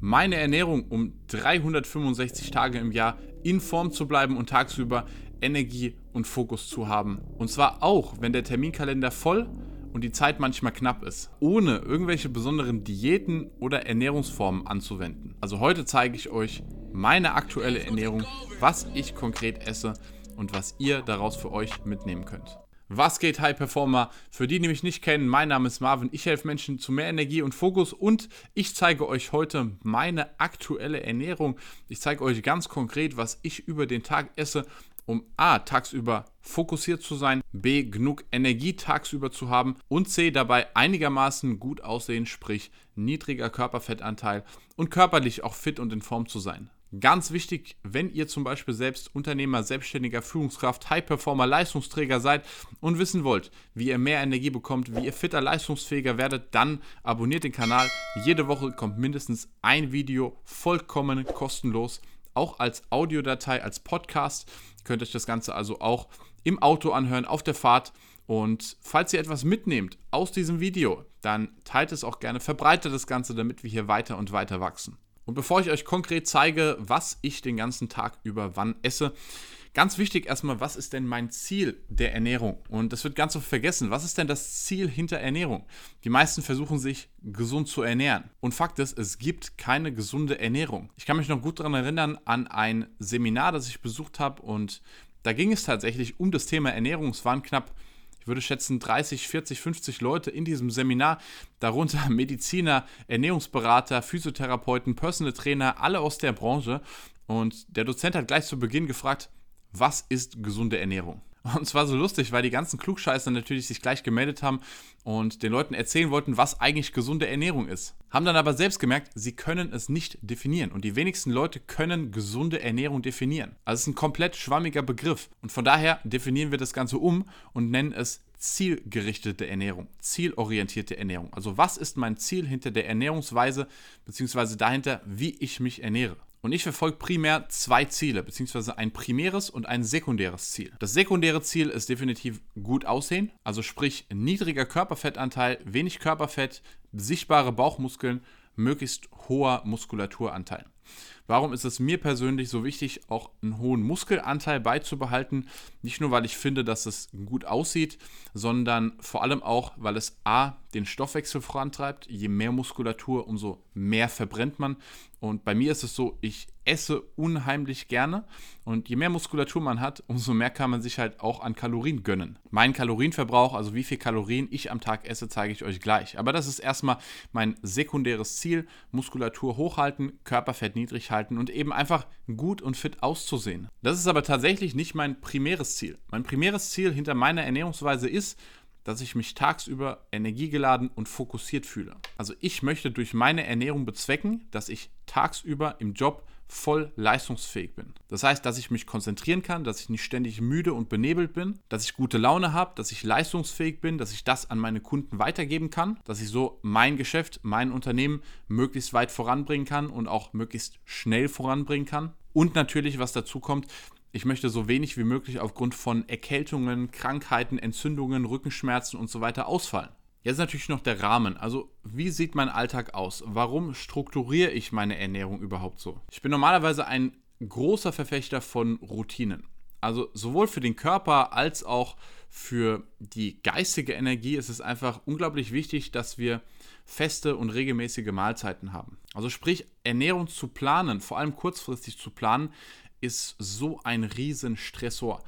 meine Ernährung, um 365 Tage im Jahr in Form zu bleiben und tagsüber Energie und Fokus zu haben. Und zwar auch, wenn der Terminkalender voll und die Zeit manchmal knapp ist, ohne irgendwelche besonderen Diäten oder Ernährungsformen anzuwenden. Also heute zeige ich euch meine aktuelle Ernährung, was ich konkret esse und was ihr daraus für euch mitnehmen könnt. Was geht, High Performer? Für die, die mich nicht kennen, mein Name ist Marvin. Ich helfe Menschen zu mehr Energie und Fokus und ich zeige euch heute meine aktuelle Ernährung. Ich zeige euch ganz konkret, was ich über den Tag esse, um A, tagsüber fokussiert zu sein, B, genug Energie tagsüber zu haben und C, dabei einigermaßen gut aussehen, sprich niedriger Körperfettanteil und körperlich auch fit und in Form zu sein. Ganz wichtig, wenn ihr zum Beispiel selbst Unternehmer, Selbstständiger, Führungskraft, High-Performer, Leistungsträger seid und wissen wollt, wie ihr mehr Energie bekommt, wie ihr fitter, leistungsfähiger werdet, dann abonniert den Kanal. Jede Woche kommt mindestens ein Video vollkommen kostenlos, auch als Audiodatei, als Podcast. Könnt euch das Ganze also auch im Auto anhören, auf der Fahrt. Und falls ihr etwas mitnehmt aus diesem Video, dann teilt es auch gerne, verbreitet das Ganze, damit wir hier weiter und weiter wachsen. Und bevor ich euch konkret zeige, was ich den ganzen Tag über wann esse, ganz wichtig erstmal, was ist denn mein Ziel der Ernährung? Und das wird ganz oft vergessen. Was ist denn das Ziel hinter Ernährung? Die meisten versuchen sich gesund zu ernähren. Und Fakt ist, es gibt keine gesunde Ernährung. Ich kann mich noch gut daran erinnern an ein Seminar, das ich besucht habe und da ging es tatsächlich um das Thema Ernährung. Es waren knapp würde schätzen 30, 40, 50 Leute in diesem Seminar, darunter Mediziner, Ernährungsberater, Physiotherapeuten, Personal Trainer, alle aus der Branche. Und der Dozent hat gleich zu Beginn gefragt, was ist gesunde Ernährung? Und es war so lustig, weil die ganzen Klugscheißer natürlich sich gleich gemeldet haben und den Leuten erzählen wollten, was eigentlich gesunde Ernährung ist. Haben dann aber selbst gemerkt, sie können es nicht definieren. Und die wenigsten Leute können gesunde Ernährung definieren. Also es ist ein komplett schwammiger Begriff. Und von daher definieren wir das Ganze um und nennen es zielgerichtete Ernährung, zielorientierte Ernährung. Also was ist mein Ziel hinter der Ernährungsweise, beziehungsweise dahinter, wie ich mich ernähre? Und ich verfolge primär zwei Ziele, beziehungsweise ein primäres und ein sekundäres Ziel. Das sekundäre Ziel ist definitiv gut aussehen, also sprich niedriger Körperfettanteil, wenig Körperfett, sichtbare Bauchmuskeln, möglichst hoher Muskulaturanteil. Warum ist es mir persönlich so wichtig, auch einen hohen Muskelanteil beizubehalten? Nicht nur, weil ich finde, dass es gut aussieht, sondern vor allem auch, weil es A, den Stoffwechsel vorantreibt. Je mehr Muskulatur, umso mehr verbrennt man. Und bei mir ist es so, ich esse unheimlich gerne. Und je mehr Muskulatur man hat, umso mehr kann man sich halt auch an Kalorien gönnen. Mein Kalorienverbrauch, also wie viel Kalorien ich am Tag esse, zeige ich euch gleich. Aber das ist erstmal mein sekundäres Ziel. Muskulatur hochhalten, Körperfett niedrig halten und eben einfach gut und fit auszusehen. Das ist aber tatsächlich nicht mein primäres Ziel. Mein primäres Ziel hinter meiner Ernährungsweise ist, dass ich mich tagsüber energiegeladen und fokussiert fühle. Also ich möchte durch meine Ernährung bezwecken, dass ich tagsüber im Job voll leistungsfähig bin. Das heißt, dass ich mich konzentrieren kann, dass ich nicht ständig müde und benebelt bin, dass ich gute Laune habe, dass ich leistungsfähig bin, dass ich das an meine Kunden weitergeben kann, dass ich so mein Geschäft, mein Unternehmen möglichst weit voranbringen kann und auch möglichst schnell voranbringen kann. Und natürlich, was dazu kommt, ich möchte so wenig wie möglich aufgrund von Erkältungen, Krankheiten, Entzündungen, Rückenschmerzen und so weiter ausfallen. Jetzt natürlich noch der Rahmen. Also, wie sieht mein Alltag aus? Warum strukturiere ich meine Ernährung überhaupt so? Ich bin normalerweise ein großer Verfechter von Routinen. Also, sowohl für den Körper als auch für die geistige Energie ist es einfach unglaublich wichtig, dass wir feste und regelmäßige Mahlzeiten haben. Also, sprich, Ernährung zu planen, vor allem kurzfristig zu planen, ist so ein Riesenstressor.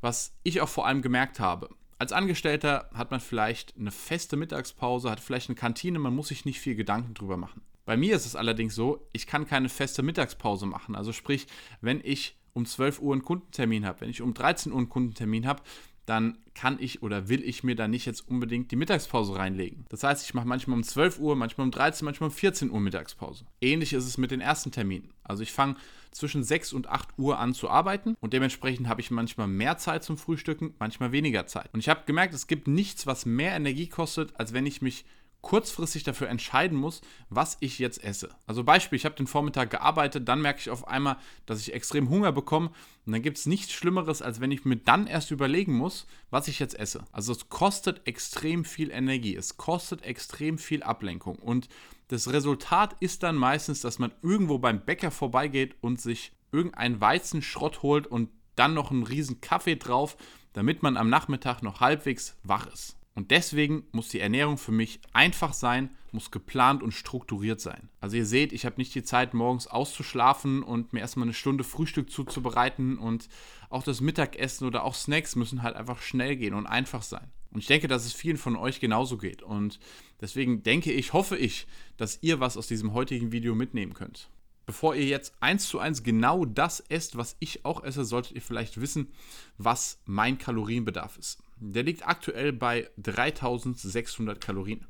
Was ich auch vor allem gemerkt habe. Als Angestellter hat man vielleicht eine feste Mittagspause, hat vielleicht eine Kantine, man muss sich nicht viel Gedanken drüber machen. Bei mir ist es allerdings so, ich kann keine feste Mittagspause machen. Also sprich, wenn ich um 12 Uhr einen Kundentermin habe, wenn ich um 13 Uhr einen Kundentermin habe, dann kann ich oder will ich mir da nicht jetzt unbedingt die Mittagspause reinlegen. Das heißt, ich mache manchmal um 12 Uhr, manchmal um 13, manchmal um 14 Uhr Mittagspause. Ähnlich ist es mit den ersten Terminen. Also ich fange zwischen 6 und 8 Uhr an zu arbeiten und dementsprechend habe ich manchmal mehr Zeit zum Frühstücken, manchmal weniger Zeit. Und ich habe gemerkt, es gibt nichts, was mehr Energie kostet, als wenn ich mich kurzfristig dafür entscheiden muss, was ich jetzt esse. Also Beispiel, ich habe den Vormittag gearbeitet, dann merke ich auf einmal, dass ich extrem Hunger bekomme und dann gibt es nichts Schlimmeres, als wenn ich mir dann erst überlegen muss, was ich jetzt esse. Also es kostet extrem viel Energie, es kostet extrem viel Ablenkung und Das Resultat ist dann meistens, dass man irgendwo beim Bäcker vorbeigeht und sich irgendeinen Weizenschrott holt und dann noch einen riesen Kaffee drauf, damit man am Nachmittag noch halbwegs wach ist. Und deswegen muss die Ernährung für mich einfach sein, muss geplant und strukturiert sein. Also ihr seht, ich habe nicht die Zeit, morgens auszuschlafen und mir erstmal eine Stunde Frühstück zuzubereiten und auch das Mittagessen oder auch Snacks müssen halt einfach schnell gehen und einfach sein. Und ich denke, dass es vielen von euch genauso geht. Und deswegen denke ich, hoffe ich, dass ihr was aus diesem heutigen Video mitnehmen könnt. Bevor ihr jetzt eins zu eins genau das esst, was ich auch esse, solltet ihr vielleicht wissen, was mein Kalorienbedarf ist. Der liegt aktuell bei 3600 Kalorien.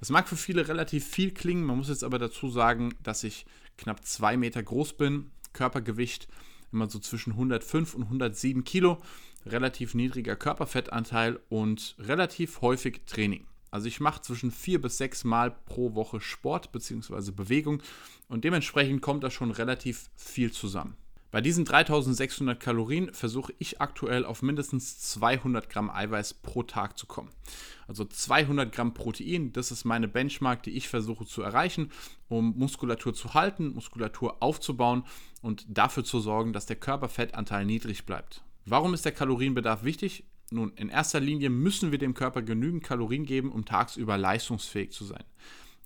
Das mag für viele relativ viel klingen, man muss jetzt aber dazu sagen, dass ich knapp 2 Meter groß bin, Körpergewicht immer so zwischen 105 und 107 Kilo, relativ niedriger Körperfettanteil und relativ häufig Training. Also ich mache zwischen vier bis sechs Mal pro Woche Sport bzw. Bewegung und dementsprechend kommt da schon relativ viel zusammen. Bei diesen 3600 Kalorien versuche ich aktuell auf mindestens 200 Gramm Eiweiß pro Tag zu kommen. Also 200 Gramm Protein, das ist meine Benchmark, die ich versuche zu erreichen, um Muskulatur zu halten, Muskulatur aufzubauen und dafür zu sorgen, dass der Körperfettanteil niedrig bleibt. Warum ist der Kalorienbedarf wichtig? Nun, in erster Linie müssen wir dem Körper genügend Kalorien geben, um tagsüber leistungsfähig zu sein.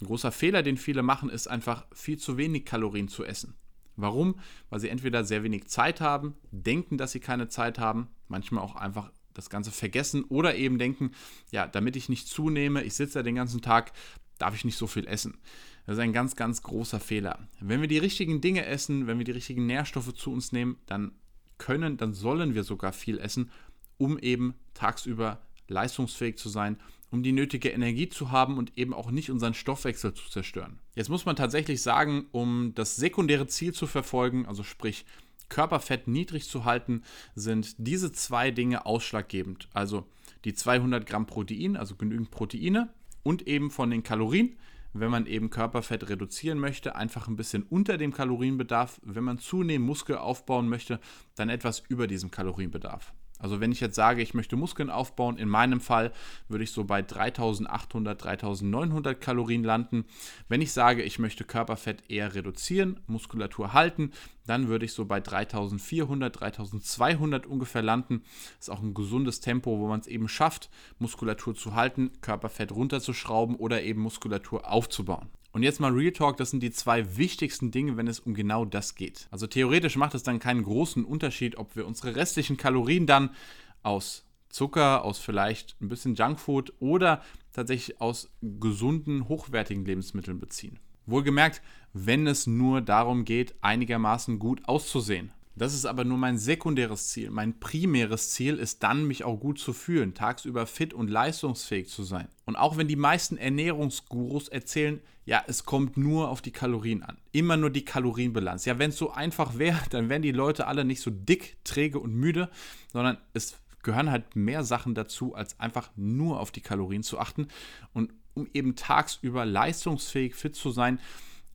Ein großer Fehler, den viele machen, ist einfach viel zu wenig Kalorien zu essen. Warum? Weil sie entweder sehr wenig Zeit haben, denken, dass sie keine Zeit haben, manchmal auch einfach das Ganze vergessen oder eben denken, ja, damit ich nicht zunehme, ich sitze ja den ganzen Tag, darf ich nicht so viel essen. Das ist ein ganz, ganz großer Fehler. Wenn wir die richtigen Dinge essen, wenn wir die richtigen Nährstoffe zu uns nehmen, dann können, dann sollen wir sogar viel essen, um eben tagsüber leistungsfähig zu sein, um die nötige Energie zu haben und eben auch nicht unseren Stoffwechsel zu zerstören. Jetzt muss man tatsächlich sagen, um das sekundäre Ziel zu verfolgen, also sprich Körperfett niedrig zu halten, sind diese zwei Dinge ausschlaggebend. Also die 200 Gramm Protein, also genügend Proteine und eben von den Kalorien, wenn man eben Körperfett reduzieren möchte, einfach ein bisschen unter dem Kalorienbedarf. Wenn man zunehmend Muskel aufbauen möchte, dann etwas über diesem Kalorienbedarf. Also wenn ich jetzt sage, ich möchte Muskeln aufbauen, in meinem Fall würde ich so bei 3800, 3900 Kalorien landen. Wenn ich sage, ich möchte Körperfett eher reduzieren, Muskulatur halten, dann würde ich so bei 3400, 3200 ungefähr landen. Das ist auch ein gesundes Tempo, wo man es eben schafft, Muskulatur zu halten, Körperfett runterzuschrauben oder eben Muskulatur aufzubauen. Und jetzt mal Real Talk, das sind die zwei wichtigsten Dinge, wenn es um genau das geht. Also theoretisch macht es dann keinen großen Unterschied, ob wir unsere restlichen Kalorien dann aus Zucker, aus vielleicht ein bisschen Junkfood oder tatsächlich aus gesunden, hochwertigen Lebensmitteln beziehen. Wohlgemerkt, wenn es nur darum geht, einigermaßen gut auszusehen. Das ist aber nur mein sekundäres Ziel. Mein primäres Ziel ist dann, mich auch gut zu fühlen, tagsüber fit und leistungsfähig zu sein. Und auch wenn die meisten Ernährungsgurus erzählen, ja, es kommt nur auf die Kalorien an. Immer nur die Kalorienbilanz. Ja, wenn es so einfach wäre, dann wären die Leute alle nicht so dick, träge und müde, sondern es gehören halt mehr Sachen dazu, als einfach nur auf die Kalorien zu achten. Und um eben tagsüber leistungsfähig fit zu sein,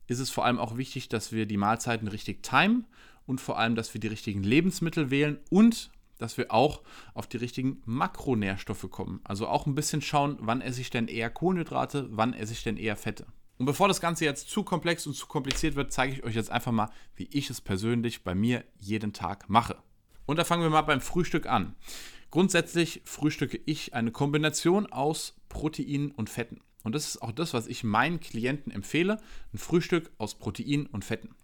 ist es vor allem auch wichtig, dass wir die Mahlzeiten richtig timen und vor allem, dass wir die richtigen Lebensmittel wählen und dass wir auch auf die richtigen Makronährstoffe kommen. Also auch ein bisschen schauen, wann esse ich denn eher Kohlenhydrate, wann esse ich denn eher Fette. Und bevor das Ganze jetzt zu komplex und zu kompliziert wird, zeige ich euch jetzt einfach mal, wie ich es persönlich bei mir jeden Tag mache. Und da fangen wir mal beim Frühstück an. Grundsätzlich frühstücke ich eine Kombination aus Proteinen und Fetten. Und das ist auch das, was ich meinen Klienten empfehle. Ein Frühstück aus Protein und Fetten.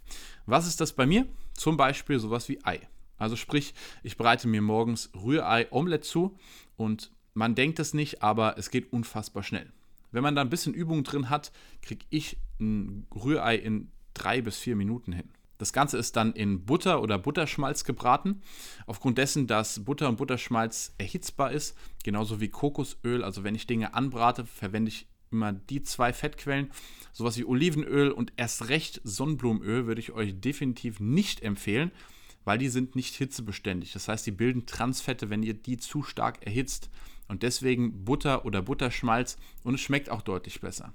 Was ist das bei mir? Zum Beispiel sowas wie Ei. Also sprich, ich bereite mir morgens Rührei-Omelette zu und man denkt es nicht, aber es geht unfassbar schnell. Wenn man da ein bisschen Übung drin hat, kriege ich ein Rührei in drei bis vier Minuten hin. Das Ganze ist dann in Butter oder Butterschmalz gebraten. Aufgrund dessen, dass Butter und Butterschmalz erhitzbar ist, genauso wie Kokosöl, also wenn ich Dinge anbrate, verwende ich immer die zwei Fettquellen. Sowas wie Olivenöl und erst recht Sonnenblumenöl würde ich euch definitiv nicht empfehlen, weil die sind nicht hitzebeständig. Das heißt, die bilden Transfette, wenn ihr die zu stark erhitzt. Und deswegen Butter oder Butterschmalz und es schmeckt auch deutlich besser.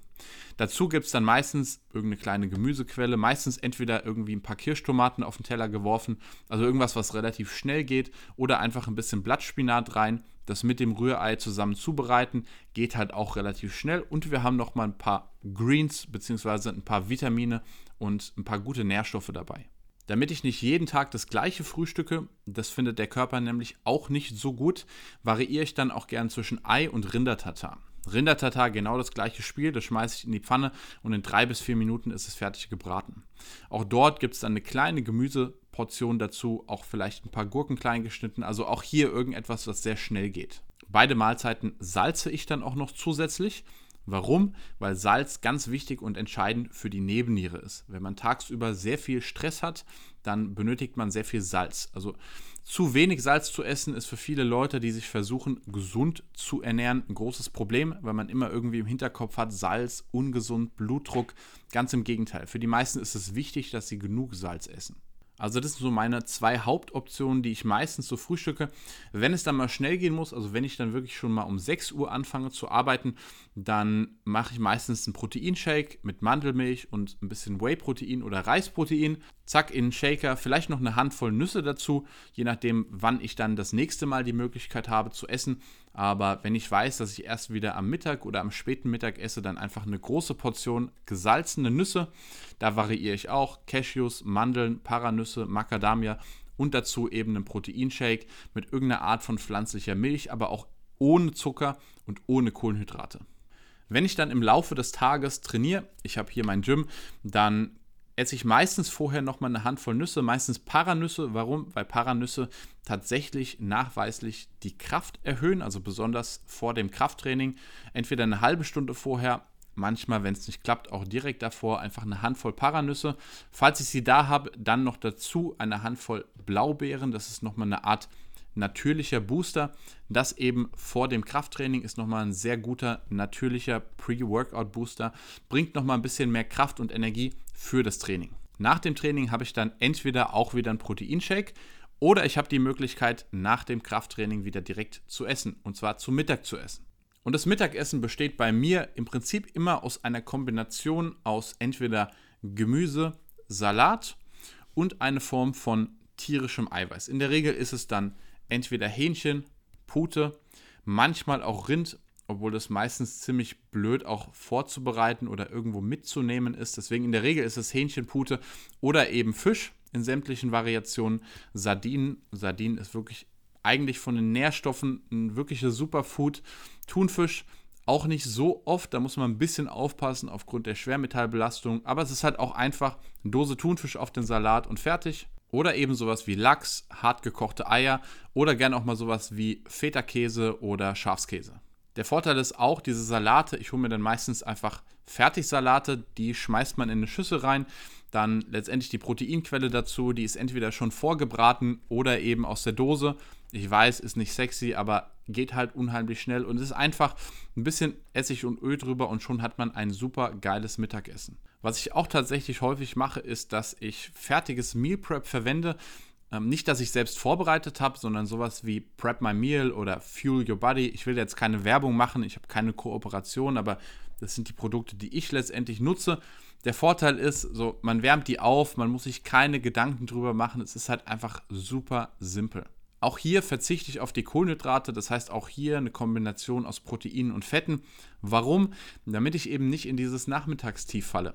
Dazu gibt es dann meistens irgendeine kleine Gemüsequelle, meistens entweder irgendwie ein paar Kirschtomaten auf den Teller geworfen, also irgendwas, was relativ schnell geht, oder einfach ein bisschen Blattspinat rein, das mit dem Rührei zusammen zubereiten, geht halt auch relativ schnell und wir haben noch mal ein paar Greens bzw. ein paar Vitamine und ein paar gute Nährstoffe dabei. Damit ich nicht jeden Tag das gleiche frühstücke, das findet der Körper nämlich auch nicht so gut, variiere ich dann auch gern zwischen Ei und Rindertatar. Rindertatar genau das gleiche Spiel, das schmeiße ich in die Pfanne und in drei bis vier Minuten ist es fertig gebraten. Auch dort gibt es dann eine kleine Gemüseportion dazu, auch vielleicht ein paar Gurken klein geschnitten, also auch hier irgendetwas, was sehr schnell geht. Beide Mahlzeiten salze ich dann auch noch zusätzlich Warum? Weil Salz ganz wichtig und entscheidend für die Nebenniere ist. Wenn man tagsüber sehr viel Stress hat, dann benötigt man sehr viel Salz. Also zu wenig Salz zu essen ist für viele Leute, die sich versuchen, gesund zu ernähren, ein großes Problem, weil man immer irgendwie im Hinterkopf hat, Salz, ungesund, Blutdruck. Ganz im Gegenteil. Für die meisten ist es wichtig, dass sie genug Salz essen. Also das sind so meine zwei Hauptoptionen, die ich meistens so frühstücke. Wenn es dann mal schnell gehen muss, also wenn ich dann wirklich schon mal um 6 Uhr anfange zu arbeiten, dann mache ich meistens einen Proteinshake mit Mandelmilch und ein bisschen Whey-Protein oder Reisprotein. Zack, in einen Shaker, vielleicht noch eine Handvoll Nüsse dazu, je nachdem, wann ich dann das nächste Mal die Möglichkeit habe zu essen. Aber wenn ich weiß, dass ich erst wieder am Mittag oder am späten Mittag esse, dann einfach eine große Portion gesalzene Nüsse. Da variiere ich auch Cashews, Mandeln, Paranüsse, Macadamia und dazu eben einen Proteinshake mit irgendeiner Art von pflanzlicher Milch, aber auch ohne Zucker und ohne Kohlenhydrate. Wenn ich dann im Laufe des Tages trainiere, ich habe hier mein Gym, dann esse ich meistens vorher nochmal eine Handvoll Nüsse, meistens Paranüsse. Warum? Weil Paranüsse tatsächlich nachweislich die Kraft erhöhen, also besonders vor dem Krafttraining. Entweder eine halbe Stunde vorher, manchmal, wenn es nicht klappt, auch direkt davor, einfach eine Handvoll Paranüsse. Falls ich sie da habe, dann noch dazu eine Handvoll Blaubeeren. Das ist nochmal eine Art natürlicher Booster. Das eben vor dem Krafttraining ist nochmal ein sehr guter natürlicher Pre-Workout-Booster. Bringt nochmal ein bisschen mehr Kraft und Energie für das Training. Nach dem Training habe ich dann entweder auch wieder einen Proteinshake oder ich habe die Möglichkeit, nach dem Krafttraining wieder direkt zu essen und zwar zu Mittag zu essen. Und das Mittagessen besteht bei mir im Prinzip immer aus einer Kombination aus entweder Gemüse, Salat und eine Form von tierischem Eiweiß. In der Regel ist es dann entweder Hähnchen, Pute, manchmal auch Rind, obwohl das meistens ziemlich blöd auch vorzubereiten oder irgendwo mitzunehmen ist. Deswegen in der Regel ist es Hähnchenpute oder eben Fisch in sämtlichen Variationen. Sardinen, Sardinen ist wirklich eigentlich von den Nährstoffen ein wirkliches Superfood. Thunfisch auch nicht so oft, da muss man ein bisschen aufpassen aufgrund der Schwermetallbelastung, aber es ist halt auch einfach eine Dose Thunfisch auf den Salat und fertig. Oder eben sowas wie Lachs, hartgekochte Eier oder gern auch mal sowas wie Feta-Käse oder Schafskäse. Der Vorteil ist auch, diese Salate, ich hole mir dann meistens einfach Fertigsalate, die schmeißt man in eine Schüssel rein, dann letztendlich die Proteinquelle dazu, die ist entweder schon vorgebraten oder eben aus der Dose. Ich weiß, ist nicht sexy, aber geht halt unheimlich schnell und es ist einfach ein bisschen Essig und Öl drüber und schon hat man ein super geiles Mittagessen. Was ich auch tatsächlich häufig mache, ist, dass ich fertiges Meal Prep verwende. Ähm, nicht, dass ich selbst vorbereitet habe, sondern sowas wie Prep My Meal oder Fuel Your Body. Ich will jetzt keine Werbung machen, ich habe keine Kooperation, aber das sind die Produkte, die ich letztendlich nutze. Der Vorteil ist, so, man wärmt die auf, man muss sich keine Gedanken drüber machen. Es ist halt einfach super simpel. Auch hier verzichte ich auf die Kohlenhydrate, das heißt auch hier eine Kombination aus Proteinen und Fetten. Warum? Damit ich eben nicht in dieses Nachmittagstief falle.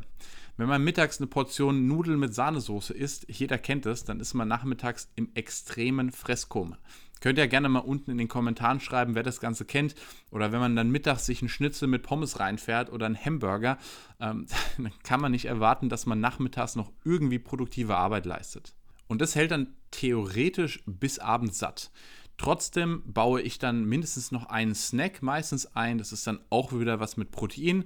Wenn man mittags eine Portion Nudeln mit Sahnesoße isst, jeder kennt es, dann ist man nachmittags im extremen Fresskoma. Könnt ihr gerne mal unten in den Kommentaren schreiben, wer das Ganze kennt. Oder wenn man dann mittags sich einen Schnitzel mit Pommes reinfährt oder einen Hamburger, ähm, dann kann man nicht erwarten, dass man nachmittags noch irgendwie produktive Arbeit leistet. Und das hält dann theoretisch bis abends satt. Trotzdem baue ich dann mindestens noch einen Snack meistens ein. Das ist dann auch wieder was mit Protein.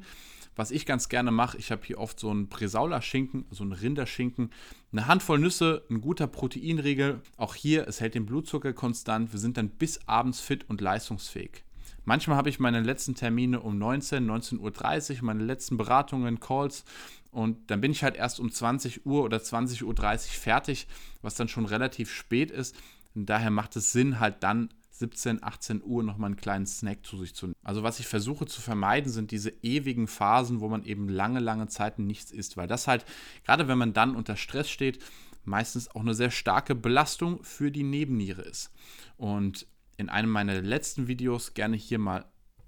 Was ich ganz gerne mache, ich habe hier oft so einen Bresaula-Schinken, so einen Rinderschinken, eine Handvoll Nüsse, ein guter Proteinriegel. Auch hier, es hält den Blutzucker konstant. Wir sind dann bis abends fit und leistungsfähig. Manchmal habe ich meine letzten Termine um 19, 19.30 Uhr, meine letzten Beratungen, Calls und dann bin ich halt erst um 20 Uhr oder 20.30 Uhr fertig, was dann schon relativ spät ist. Und daher macht es Sinn, halt dann 17, 18 Uhr nochmal einen kleinen Snack zu sich zu nehmen. Also was ich versuche zu vermeiden, sind diese ewigen Phasen, wo man eben lange, lange Zeiten nichts isst, weil das halt, gerade wenn man dann unter Stress steht, meistens auch eine sehr starke Belastung für die Nebenniere ist. Und in einem meiner letzten Videos gerne hier mal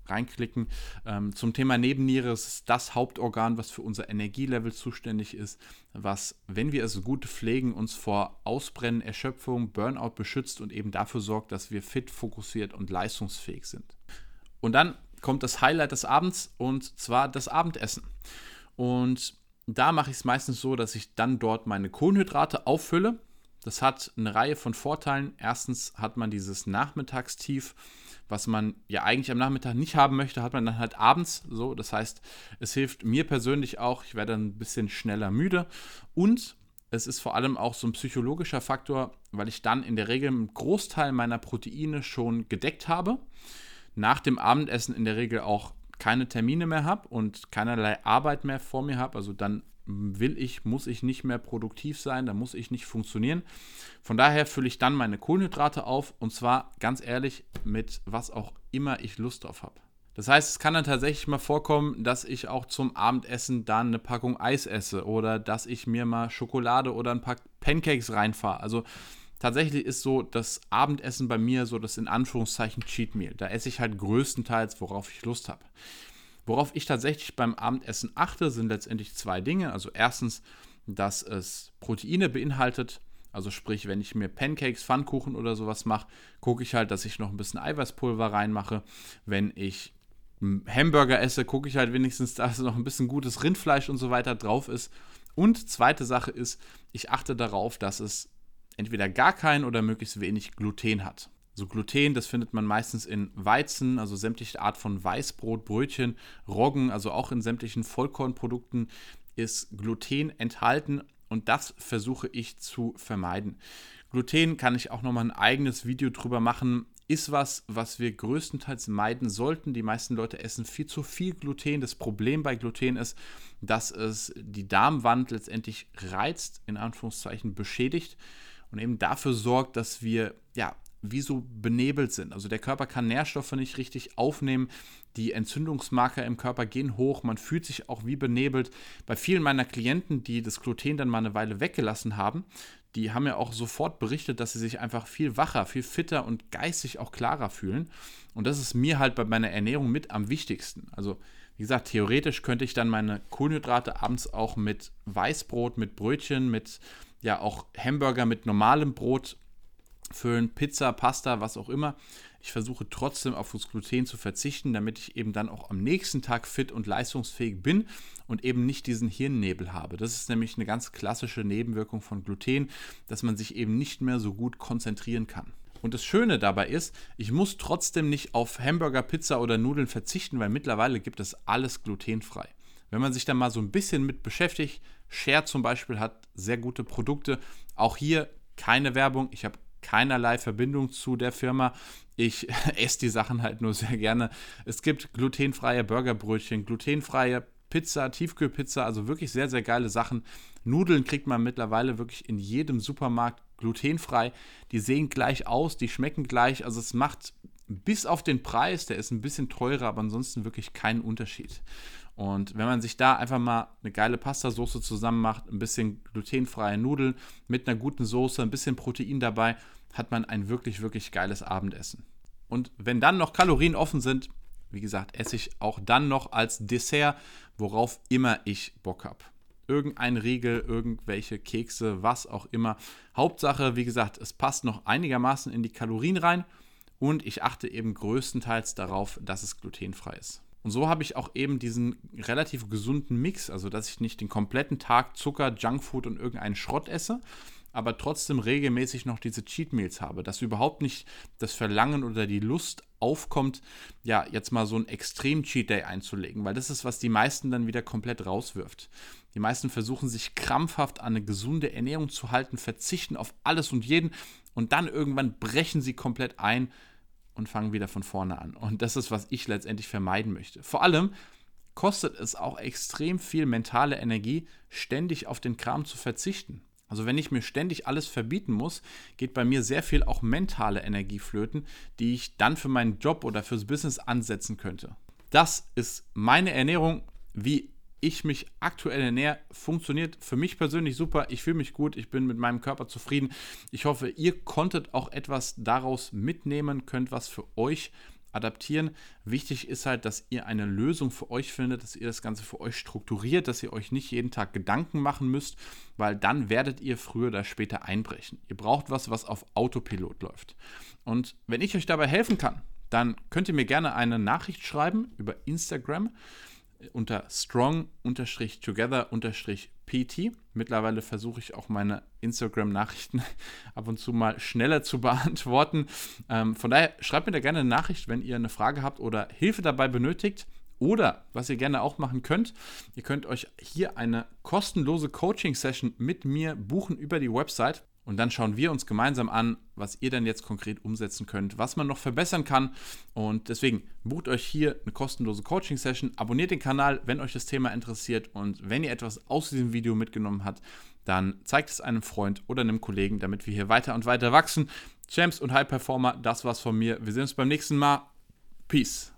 reinklicken. Ähm, zum Thema Nebenniere ist das Hauptorgan, was für unser Energielevel zuständig ist, was, wenn wir es gut pflegen, uns vor Ausbrennen, Erschöpfung, Burnout beschützt und eben dafür sorgt, dass wir fit, fokussiert und leistungsfähig sind. Und dann kommt das Highlight des Abends und zwar das Abendessen. Und da mache ich es meistens so, dass ich dann dort meine Kohlenhydrate auffülle. Das hat eine Reihe von Vorteilen. Erstens hat man dieses Nachmittagstief was man ja eigentlich am Nachmittag nicht haben möchte, hat man dann halt abends so. Das heißt, es hilft mir persönlich auch, ich werde dann ein bisschen schneller müde und es ist vor allem auch so ein psychologischer Faktor, weil ich dann in der Regel einen Großteil meiner Proteine schon gedeckt habe. Nach dem Abendessen in der Regel auch keine Termine mehr habe und keinerlei Arbeit mehr vor mir habe. Also dann will ich, muss ich nicht mehr produktiv sein, da muss ich nicht funktionieren. Von daher fülle ich dann meine Kohlenhydrate auf und zwar ganz ehrlich mit was auch immer ich Lust drauf habe. Das heißt, es kann dann tatsächlich mal vorkommen, dass ich auch zum Abendessen dann eine Packung Eis esse oder dass ich mir mal Schokolade oder ein paar Pancakes reinfahre. Also tatsächlich ist so das Abendessen bei mir so das in Anführungszeichen Cheat Meal. Da esse ich halt größtenteils, worauf ich Lust habe. Worauf ich tatsächlich beim Abendessen achte, sind letztendlich zwei Dinge. Also erstens, dass es Proteine beinhaltet. Also sprich, wenn ich mir Pancakes, Pfannkuchen oder sowas mache, gucke ich halt, dass ich noch ein bisschen Eiweißpulver reinmache. Wenn ich Hamburger esse, gucke ich halt wenigstens, dass noch ein bisschen gutes Rindfleisch und so weiter drauf ist. Und zweite Sache ist, ich achte darauf, dass es entweder gar kein oder möglichst wenig Gluten hat. So Gluten, das findet man meistens in Weizen, also sämtliche Art von Weißbrot, Brötchen, Roggen, also auch in sämtlichen Vollkornprodukten ist Gluten enthalten und das versuche ich zu vermeiden. Gluten kann ich auch nochmal ein eigenes Video drüber machen. Ist was, was wir größtenteils meiden sollten. Die meisten Leute essen viel zu viel Gluten. Das Problem bei Gluten ist, dass es die Darmwand letztendlich reizt, in Anführungszeichen beschädigt und eben dafür sorgt, dass wir ja wie so benebelt sind. Also der Körper kann Nährstoffe nicht richtig aufnehmen, die Entzündungsmarker im Körper gehen hoch, man fühlt sich auch wie benebelt. Bei vielen meiner Klienten, die das Gluten dann mal eine Weile weggelassen haben, die haben ja auch sofort berichtet, dass sie sich einfach viel wacher, viel fitter und geistig auch klarer fühlen. Und das ist mir halt bei meiner Ernährung mit am wichtigsten. Also wie gesagt, theoretisch könnte ich dann meine Kohlenhydrate abends auch mit Weißbrot, mit Brötchen, mit ja auch Hamburger mit normalem Brot füllen, Pizza, Pasta, was auch immer. Ich versuche trotzdem auf das Gluten zu verzichten, damit ich eben dann auch am nächsten Tag fit und leistungsfähig bin und eben nicht diesen Hirnnebel habe. Das ist nämlich eine ganz klassische Nebenwirkung von Gluten, dass man sich eben nicht mehr so gut konzentrieren kann. Und das Schöne dabei ist, ich muss trotzdem nicht auf Hamburger, Pizza oder Nudeln verzichten, weil mittlerweile gibt es alles glutenfrei. Wenn man sich da mal so ein bisschen mit beschäftigt, Share zum Beispiel hat sehr gute Produkte. Auch hier keine Werbung. Ich habe keinerlei Verbindung zu der Firma. Ich esse die Sachen halt nur sehr gerne. Es gibt glutenfreie Burgerbrötchen, glutenfreie Pizza, Tiefkühlpizza, also wirklich sehr, sehr geile Sachen. Nudeln kriegt man mittlerweile wirklich in jedem Supermarkt glutenfrei. Die sehen gleich aus, die schmecken gleich. Also es macht bis auf den Preis, der ist ein bisschen teurer, aber ansonsten wirklich keinen Unterschied. Und wenn man sich da einfach mal eine geile Pastasoße zusammen macht, ein bisschen glutenfreie Nudeln mit einer guten Soße, ein bisschen Protein dabei, hat man ein wirklich, wirklich geiles Abendessen. Und wenn dann noch Kalorien offen sind, wie gesagt, esse ich auch dann noch als Dessert, worauf immer ich Bock habe. Irgendein Riegel, irgendwelche Kekse, was auch immer. Hauptsache, wie gesagt, es passt noch einigermaßen in die Kalorien rein und ich achte eben größtenteils darauf, dass es glutenfrei ist. Und so habe ich auch eben diesen relativ gesunden Mix, also dass ich nicht den kompletten Tag Zucker, Junkfood und irgendeinen Schrott esse, aber trotzdem regelmäßig noch diese Cheat Meals habe, dass überhaupt nicht das Verlangen oder die Lust aufkommt, ja, jetzt mal so einen extrem Cheat Day einzulegen, weil das ist, was die meisten dann wieder komplett rauswirft. Die meisten versuchen sich krampfhaft an eine gesunde Ernährung zu halten, verzichten auf alles und jeden und dann irgendwann brechen sie komplett ein und fangen wieder von vorne an. Und das ist, was ich letztendlich vermeiden möchte. Vor allem kostet es auch extrem viel mentale Energie, ständig auf den Kram zu verzichten. Also wenn ich mir ständig alles verbieten muss, geht bei mir sehr viel auch mentale Energie flöten, die ich dann für meinen Job oder fürs Business ansetzen könnte. Das ist meine Ernährung, wie ich mich aktuell ernähre, funktioniert für mich persönlich super. Ich fühle mich gut, ich bin mit meinem Körper zufrieden. Ich hoffe, ihr konntet auch etwas daraus mitnehmen, könnt was für euch adaptieren. Wichtig ist halt, dass ihr eine Lösung für euch findet, dass ihr das Ganze für euch strukturiert, dass ihr euch nicht jeden Tag Gedanken machen müsst, weil dann werdet ihr früher oder später einbrechen. Ihr braucht was, was auf Autopilot läuft. Und wenn ich euch dabei helfen kann, dann könnt ihr mir gerne eine Nachricht schreiben über Instagram unter strong-together-pt. Mittlerweile versuche ich auch meine Instagram-Nachrichten ab und zu mal schneller zu beantworten. Ähm, von daher schreibt mir da gerne eine Nachricht, wenn ihr eine Frage habt oder Hilfe dabei benötigt. Oder was ihr gerne auch machen könnt, ihr könnt euch hier eine kostenlose Coaching-Session mit mir buchen über die Website. Und dann schauen wir uns gemeinsam an, was ihr dann jetzt konkret umsetzen könnt, was man noch verbessern kann. Und deswegen bucht euch hier eine kostenlose Coaching-Session, abonniert den Kanal, wenn euch das Thema interessiert. Und wenn ihr etwas aus diesem Video mitgenommen habt, dann zeigt es einem Freund oder einem Kollegen, damit wir hier weiter und weiter wachsen. Champs und High Performer, das war's von mir. Wir sehen uns beim nächsten Mal. Peace.